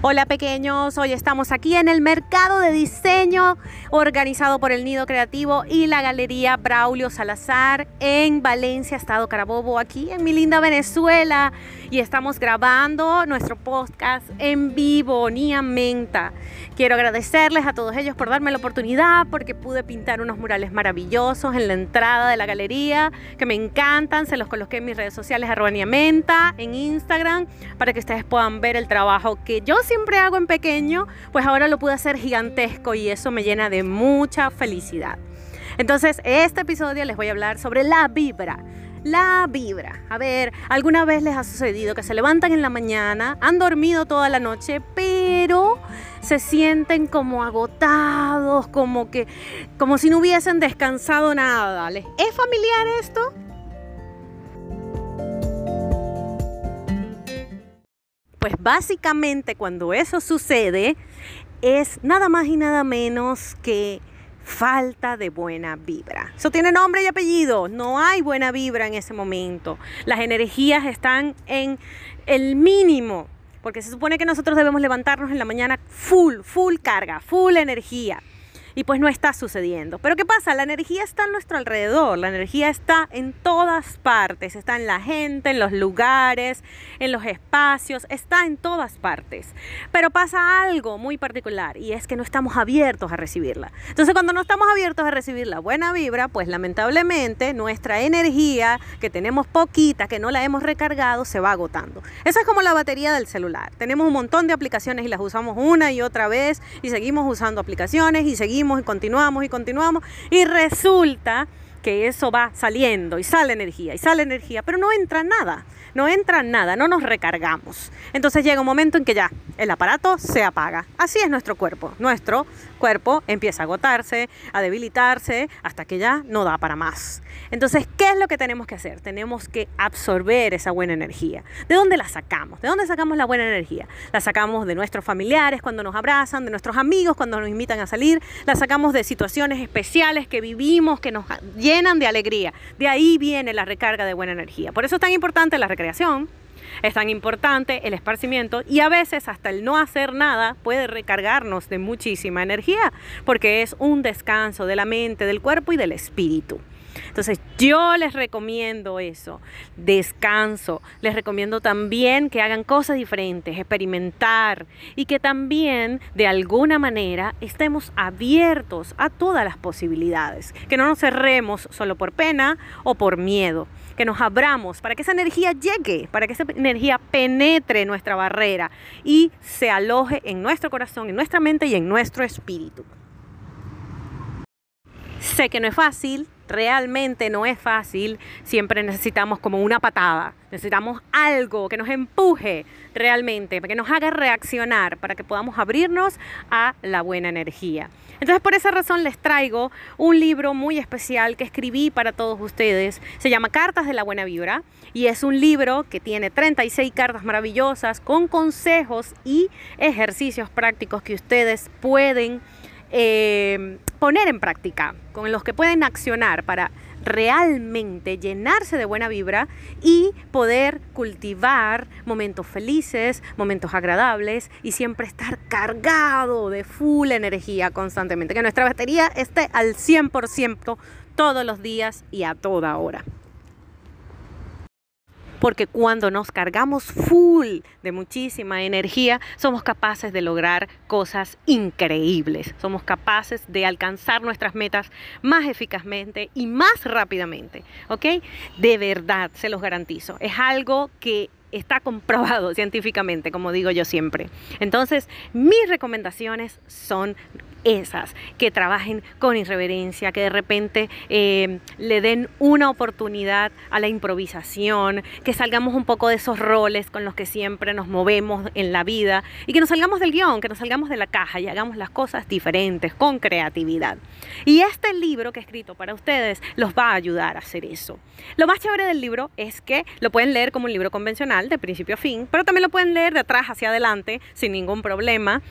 Hola pequeños, hoy estamos aquí en el mercado de diseño organizado por el Nido Creativo y la Galería Braulio Salazar en Valencia, Estado Carabobo, aquí en mi linda Venezuela. Y estamos grabando nuestro podcast en vivo, Nia Menta. Quiero agradecerles a todos ellos por darme la oportunidad porque pude pintar unos murales maravillosos en la entrada de la galería que me encantan. Se los coloqué en mis redes sociales, arroba Menta, en Instagram, para que ustedes puedan ver el trabajo que yo siempre hago en pequeño, pues ahora lo pude hacer gigantesco y eso me llena de mucha felicidad. Entonces, este episodio les voy a hablar sobre la vibra. La vibra. A ver, ¿alguna vez les ha sucedido que se levantan en la mañana, han dormido toda la noche, pero se sienten como agotados, como que como si no hubiesen descansado nada? ¿Les es familiar esto? Pues básicamente cuando eso sucede es nada más y nada menos que falta de buena vibra. Eso tiene nombre y apellido. No hay buena vibra en ese momento. Las energías están en el mínimo. Porque se supone que nosotros debemos levantarnos en la mañana full, full carga, full energía y pues no está sucediendo. Pero ¿qué pasa? La energía está a nuestro alrededor, la energía está en todas partes, está en la gente, en los lugares, en los espacios, está en todas partes. Pero pasa algo muy particular y es que no estamos abiertos a recibirla. Entonces cuando no estamos abiertos a recibir la buena vibra, pues lamentablemente nuestra energía, que tenemos poquita, que no la hemos recargado, se va agotando. Eso es como la batería del celular. Tenemos un montón de aplicaciones y las usamos una y otra vez y seguimos usando aplicaciones y seguimos y continuamos y continuamos y resulta que eso va saliendo y sale energía y sale energía, pero no entra nada no entra nada, no nos recargamos. Entonces llega un momento en que ya el aparato se apaga. Así es nuestro cuerpo. Nuestro cuerpo empieza a agotarse, a debilitarse, hasta que ya no da para más. Entonces, ¿qué es lo que tenemos que hacer? Tenemos que absorber esa buena energía. ¿De dónde la sacamos? ¿De dónde sacamos la buena energía? La sacamos de nuestros familiares cuando nos abrazan, de nuestros amigos cuando nos invitan a salir, la sacamos de situaciones especiales que vivimos, que nos llenan de alegría. De ahí viene la recarga de buena energía. Por eso es tan importante la es tan importante el esparcimiento y a veces hasta el no hacer nada puede recargarnos de muchísima energía porque es un descanso de la mente, del cuerpo y del espíritu. Entonces yo les recomiendo eso, descanso. Les recomiendo también que hagan cosas diferentes, experimentar y que también de alguna manera estemos abiertos a todas las posibilidades. Que no nos cerremos solo por pena o por miedo. Que nos abramos para que esa energía llegue, para que esa energía penetre nuestra barrera y se aloje en nuestro corazón, en nuestra mente y en nuestro espíritu. Sé que no es fácil, realmente no es fácil, siempre necesitamos como una patada, necesitamos algo que nos empuje realmente, que nos haga reaccionar, para que podamos abrirnos a la buena energía. Entonces por esa razón les traigo un libro muy especial que escribí para todos ustedes, se llama Cartas de la Buena Vibra y es un libro que tiene 36 cartas maravillosas con consejos y ejercicios prácticos que ustedes pueden eh, poner en práctica, con los que pueden accionar para realmente llenarse de buena vibra y poder cultivar momentos felices, momentos agradables y siempre estar cargado de full energía constantemente. Que nuestra batería esté al 100% todos los días y a toda hora porque cuando nos cargamos full de muchísima energía, somos capaces de lograr cosas increíbles. Somos capaces de alcanzar nuestras metas más eficazmente y más rápidamente, ¿ok? De verdad, se los garantizo. Es algo que está comprobado científicamente, como digo yo siempre. Entonces, mis recomendaciones son esas, que trabajen con irreverencia, que de repente eh, le den una oportunidad a la improvisación, que salgamos un poco de esos roles con los que siempre nos movemos en la vida y que nos salgamos del guion, que nos salgamos de la caja y hagamos las cosas diferentes, con creatividad. Y este libro que he escrito para ustedes los va a ayudar a hacer eso. Lo más chévere del libro es que lo pueden leer como un libro convencional, de principio a fin, pero también lo pueden leer de atrás hacia adelante sin ningún problema.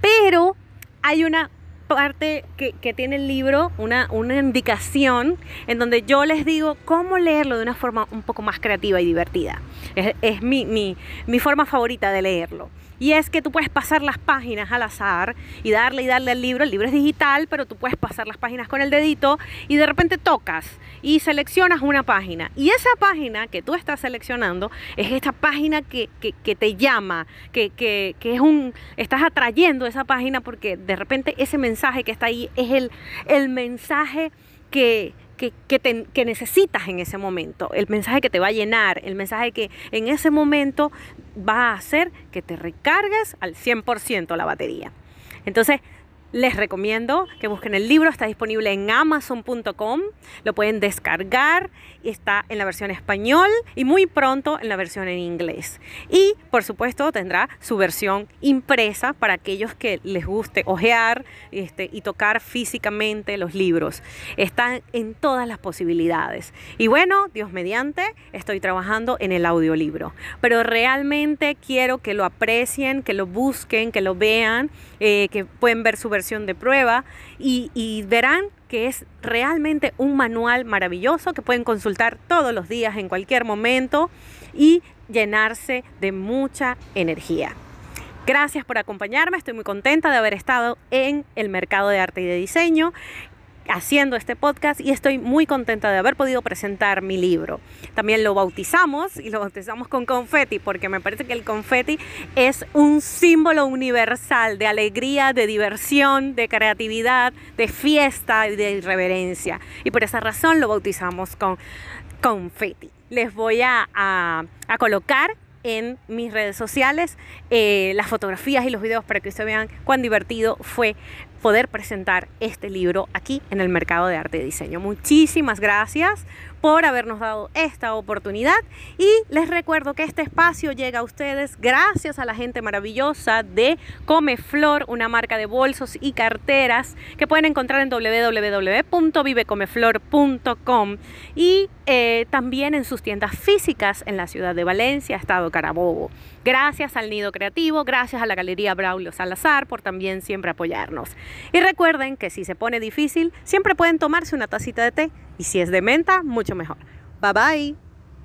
Pero hay una parte que, tiene el libro, una, indicación en donde yo les digo cómo leerlo de una forma un poco más creativa y divertida. Es, mi forma favorita de leerlo. Y es que tú puedes pasar las páginas al azar y darle y darle al libro. El libro es digital, pero tú puedes pasar las páginas con el dedito y de repente tocas y seleccionas una página. Y esa página que tú estás seleccionando es esta página que, te llama, que, que, es un, estás atrayendo esa página porque de repente ese mensaje que está ahí es el, el mensaje que, que, necesitas en ese momento, el mensaje que te va a llenar, el mensaje que en ese momento va a hacer que te recargues al 100% la batería. Entonces, les recomiendo que busquen el libro, está disponible en amazon.com, lo pueden descargar, está en la versión español y muy pronto en la versión en inglés. Y por supuesto tendrá su versión impresa para aquellos que les guste ojear este, y tocar físicamente los libros. Están en todas las posibilidades. Y bueno, Dios mediante, estoy trabajando en el audiolibro, pero realmente quiero que lo aprecien, que lo busquen, que lo vean, eh, que pueden ver su versión de prueba y, verán que es realmente un manual maravilloso que pueden consultar todos los días en cualquier momento y llenarse de mucha energía. Gracias por acompañarme, estoy muy contenta de haber estado en el mercado de arte y de diseño haciendo este podcast y estoy muy contenta de haber podido presentar mi libro. También lo bautizamos y lo bautizamos con confeti porque me parece que el confeti es un símbolo universal de alegría, de diversión, de creatividad, de fiesta y de irreverencia. Y por esa razón lo bautizamos con confeti. Les voy a, a, colocar en mis redes sociales eh, las fotografías y los videos para que ustedes vean cuán divertido fue poder presentar este libro aquí en el mercado de arte y diseño. Muchísimas gracias por habernos dado esta oportunidad y les recuerdo que este espacio llega a ustedes gracias a la gente maravillosa de Comeflor, una marca de bolsos y carteras que pueden encontrar en www.vivecomeflor.com y eh, también en sus tiendas físicas en la ciudad de Valencia, Estado Carabobo. Gracias al Nido Creativo, gracias a la Galería Braulio Salazar por también siempre apoyarnos. Y recuerden que si se pone difícil, siempre pueden tomarse una tacita de té y si es de menta, mucho mejor. Bye bye.